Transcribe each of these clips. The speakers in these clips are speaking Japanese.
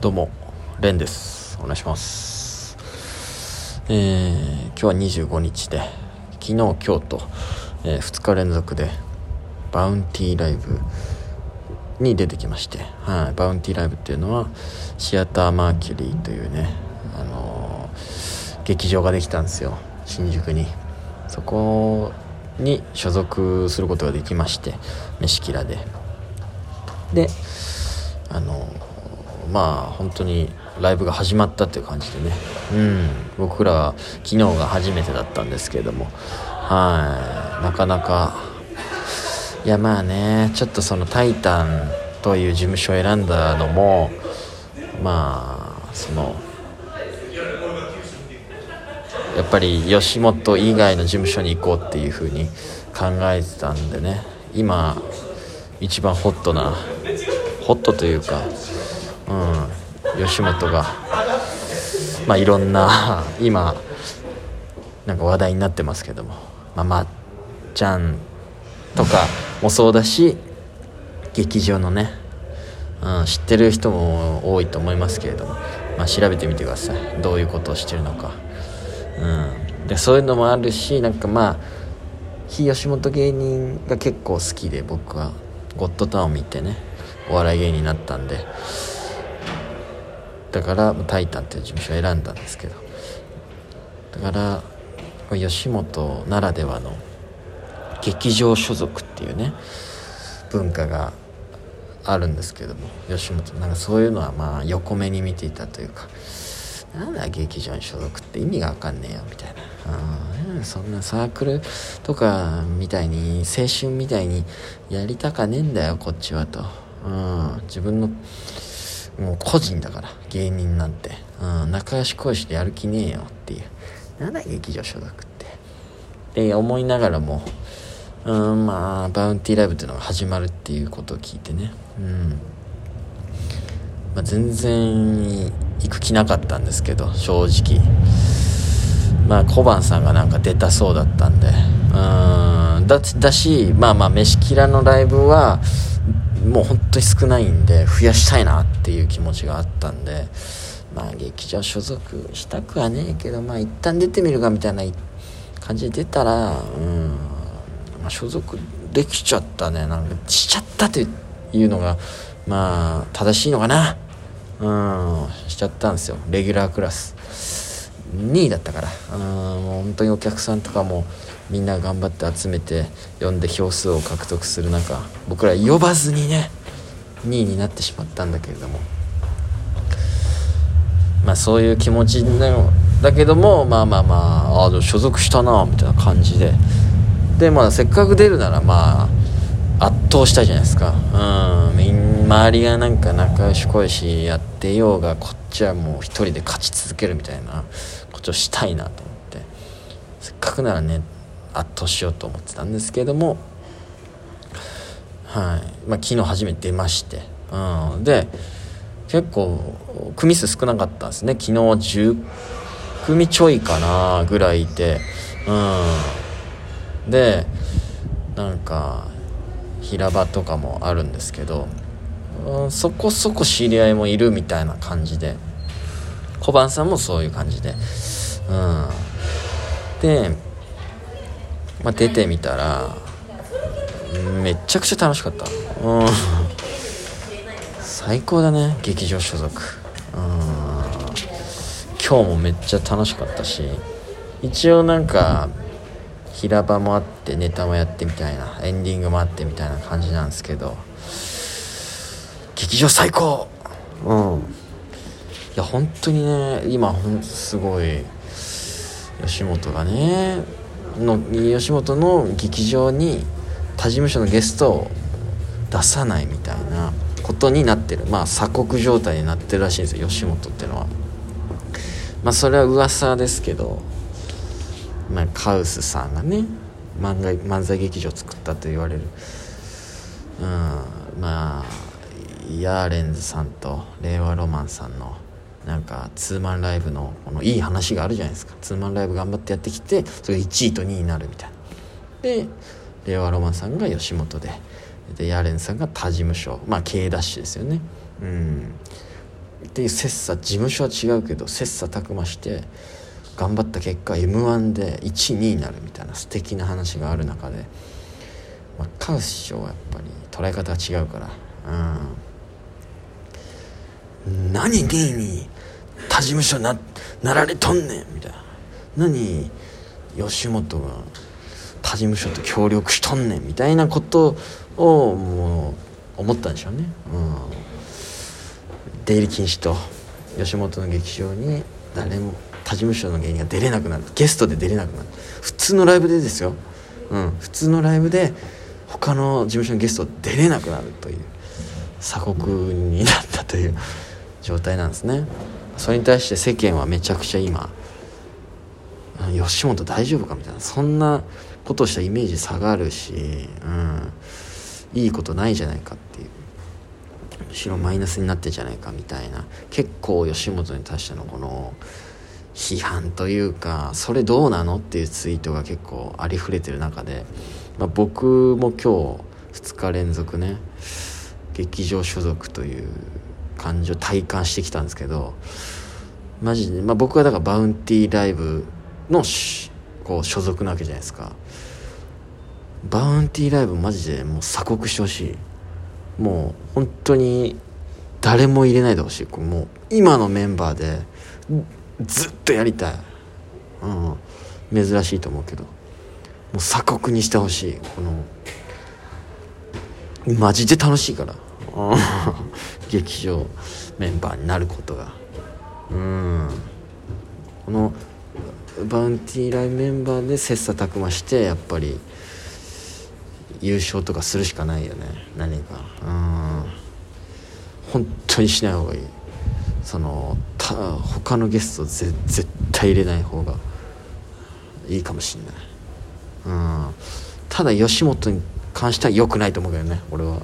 どうも、レンです。お願いします。えー、今日は25日で、昨日、今日と、え2日連続で、バウンティーライブに出てきまして、はい、バウンティーライブっていうのは、シアターマーキュリーというね、あのー劇場ができたんですよ、新宿に。そこに所属することができまして、飯キラで。で、あのまあ本当にライブが始まったっていう感じでね。うん。僕らは昨日が初めてだったんですけれども。はい。なかなか。いやまあねちょっとその「タイタン」という事務所を選んだのもまあそのやっぱり吉本以外の事務所に行こうっていう風に考えてたんでね。今一番ホットなホットというか、うん、吉本が、まあ、いろんな今なんか話題になってますけども、まあ、まっちゃんとかもそうだし劇場のね、うん、知ってる人も多いと思いますけれども、まあ、調べてみてください。どういうことをしてるのか、うん、でそういうのもあるしなんかまあ非吉本芸人が結構好きで僕はゴッドタウンを見てねお笑い芸人になったんでだから「タイタン」っていう事務所を選んだんですけど。だから吉本ならではの劇場所属っていうね文化があるんですけども吉本。なんかそういうのはまあ横目に見ていたというかなんだ劇場に所属って意味が分かんねえよみたいな。そんなサークルとかみたいに青春みたいにやりたかねえんだよこっちはと、うん、自分のもう個人だから芸人なんて、うん、仲良し恋しでやる気ねえよっていう。なんだ劇場所属って。で思いながらもうんまあバウンティーライブっていうのが始まるっていうことを聞いてね。うん。まあ、全然行く気なかったんですけど正直。まあ小判さんがなんか出たそうだったんで。うんだだしまあまあ飯キラのライブはもう本当に少ないんで増やしたいなっていう気持ちがあったんでまあ劇場所属したくはねえけどまあ一旦出てみるかみたいな感じで出たらうん、まあ、所属できちゃったね。なんかしちゃったというのがまあ正しいのかな。うんしちゃったんですよ。レギュラークラス。2位だったから。うんもう本当にお客さんとかもみんな頑張って集めて呼んで票数を獲得する中僕ら呼ばずにね2位になってしまったんだけれども。まあそういう気持ちのだけどもまあまあまああ所属したなみたいな感じで。でまあせっかく出るならまあ圧倒したじゃないですか。うん周りがなんか仲良し恋しやってようがこっちはもう一人で勝ち続けるみたいなことをしたいなと思って。せっかくならね圧倒しようと思ってたんですけどもはい。まあ昨日初めて出まして。うん。で結構組数少なかったんですね。昨日10組ちょいかなぐらいいてうん。でなんか平場とかもあるんですけど、うん、そこそこ知り合いもいるみたいな感じで。小判さんもそういう感じで。うん。で、まあ、出てみたらめっちゃくちゃ楽しかった。うん。最高だね劇場所属。うん。今日もめっちゃ楽しかったし一応なんか平場もあってネタもやってみたいなエンディングもあってみたいな感じなんですけど劇場最高。うん。いや本当にね今ほんすごい吉本がねの吉本の劇場に他事務所のゲストを出さないみたいなことになってる。まあ鎖国状態になってるらしいんですよ吉本っていうのは。まあそれは噂ですけどまあ、カウスさんがね漫画漫才劇場を作ったと言われる、うん、まあヤーレンズさんと令和ロマンさんのなんかツーマンライブのこのいい話があるじゃないですか。ツーマンライブ頑張ってやってきてそれが1位と2位になるみたいな。で令和ロマンさんが吉本で。でヤーレンさんが他事務所。まあ K ダッシュですよね。うん。っていう切磋事務所は違うけど切磋琢磨して頑張った結果 m 1で12位になるみたいな素敵な話がある中で、まあ、カウス師匠はやっぱり捉え方が違うから。うん。何2位に他事務所ななられとんねんみたいな。何吉本が他事務所と協力しとんねんみたいなことをもう思ったんでしょうね、うん、出入り禁止と吉本の劇場に誰も他事務所の芸人が出れなくなる。ゲストで出れなくなる。普通のライブでですよ、うん、普通のライブで他の事務所のゲスト出れなくなるという。鎖国になったという。状態なんですね。それに対して世間はめちゃくちゃ今吉本大丈夫かみたいなそんなことしたイメージ下がるし、うん、いいことないじゃないかっていうむしろマイナスになってんじゃないかみたいな結構吉本に対してのこの批判というかそれどうなのっていうツイートが結構ありふれてる中で、まあ、僕も今日2日連続ね劇場所属という感じを体感してきたんですけどマジで、まあ、僕はだからバウンティーライブのこう所属なわけじゃないですか。バウンティーライブマジでもう鎖国してほしい。もう本当に誰も入れないでほしい。もう今のメンバーでずっとやりたい、うん、珍しいと思うけど。もう鎖国にしてほしい。このマジで楽しいから。劇場メンバーになることが。うん。このバウンティーラインメンバーで切磋琢磨してやっぱり優勝とかするしかないよね。何か。うん。本当にしない方がいい。そのた他のゲストぜ絶対入れない方がいいかもしんない。うん。ただ吉本に関しては良くないと思うけどね俺は。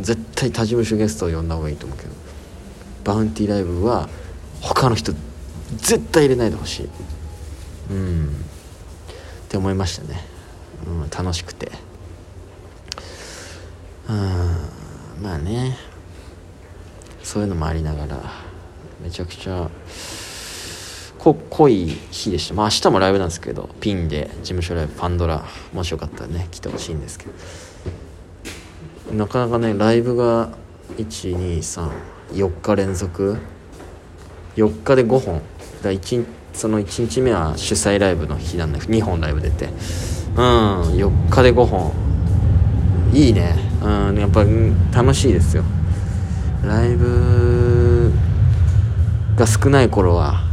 絶対他事務所ゲストを呼んだ方がいいと思うけどバウンティーライブは他の人絶対入れないでほしい。うん。って思いましたね、うん、楽しくて。うんまあね。そういうのもありながらめちゃくちゃこ濃い日でした。まあ明日もライブなんですけどピンで事務所ライブパンドラもしよかったらね来てほしいんですけど。なかなかねライブが1234日連続。4日で5本。だ1その1日目は主催ライブの日なんで2本ライブ出て。うん4日で5本。いいね。うんやっぱ楽しいですよ。ライブが少ない頃は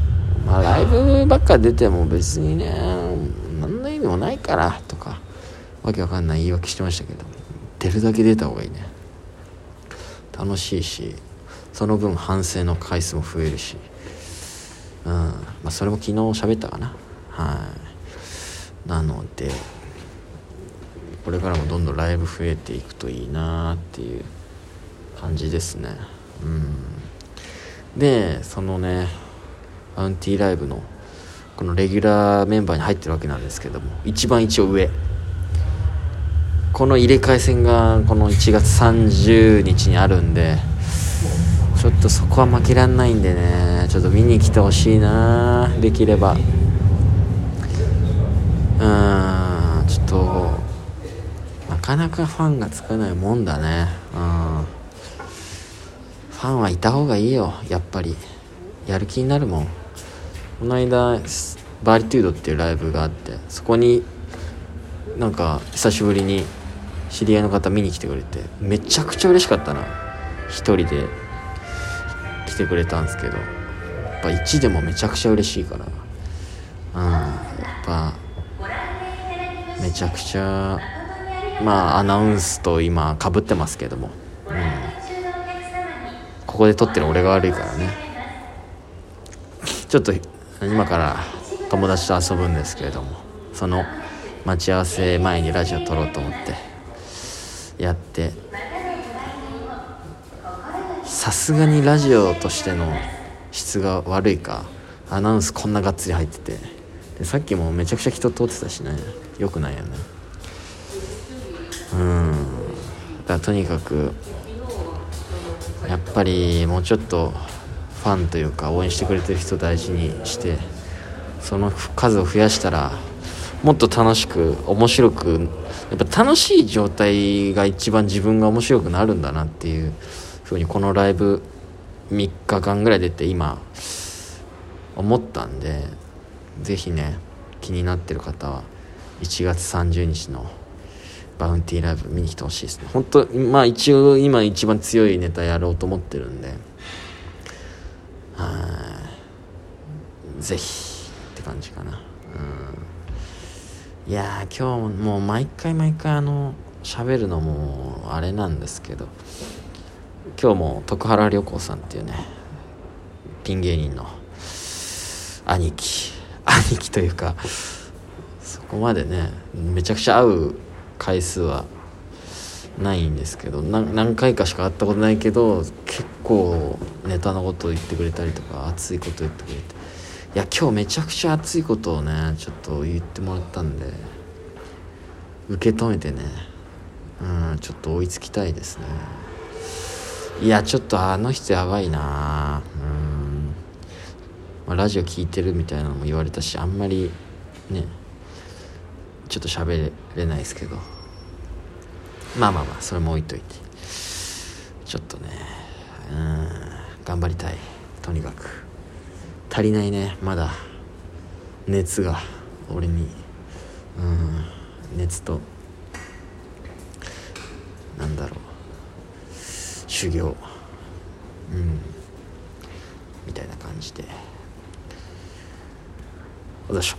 まあライブばっか出ても別にね何の意味もないからとかわけわかんない言い訳してましたけど出るだけ出た方がいいね。楽しいしその分反省の回数も増えるし。うん。まあそれも昨日喋ったかな。はい。なのでこれからもどんどんライブ増えていくといいなっていう感じですね。うん。でそのねアウンティーライブのこのレギュラーメンバーに入ってるわけなんですけども一番一応上。この入れ替え戦がこの1月30日にあるんでちょっとそこは負けらんないんでねちょっと見に来てほしいなできれば。うんちょっとなかなかファンがつかないもんだね。うん。ファンはいた方がいいよやっぱり。やる気になるもん。この間バリトゥードっていうライブがあってそこになんか久しぶりに知り合いの方見に来てくれてめちゃくちゃ嬉しかったな。一人で来てくれたんですけどやっぱ1でもめちゃくちゃ嬉しいから。うんやっぱめちゃくちゃまあアナウンスと今かぶってますけども。うん。ここで撮ってる俺が悪いからね。ちょっと今から友達と遊ぶんですけれどもその待ち合わせ前にラジオ撮ろうと思って。やって。さすがにラジオとしての質が悪いか。アナウンスこんながっつり入ってて。でさっきもめちゃくちゃ人通ってたしね。よくないよね。うん。だとにかくやっぱりもうちょっとファンというか応援してくれてる人大事にしてその数を増やしたらもっと楽しく面白くやっぱ楽しい状態が一番自分が面白くなるんだなっていうふうにこのライブ3日間ぐらい出て今思ったんで是非ね気になってる方は1月30日のバウンティーライブ見に来てほしいですね。本当まあ一応今一番強いネタやろうと思ってるんで。はい。ぜひって感じかな。いや今日もう毎回毎回あの喋るのもあれなんですけど今日も徳原旅行さんっていうねピン芸人の兄貴 兄貴というかそこまでねめちゃくちゃ会う回数はないんですけど何回かしか会ったことないけど結構ネタのことを言ってくれたりとか熱いこと言ってくれて。いや今日めちゃくちゃ熱いことをねちょっと言ってもらったんで受け止めてねうんちょっと追いつきたいですね。いやちょっとあの人やばいな。うん。まあ、ラジオ聞いてるみたいなのも言われたしあんまりねちょっと喋れないですけど。まあまあまあそれも置いといて。ちょっとねうん頑張りたい。とにかく。足りないね。まだ。熱が。俺に。うん。熱と。なんだろう。修行。うん。みたいな感じで。おだしょ。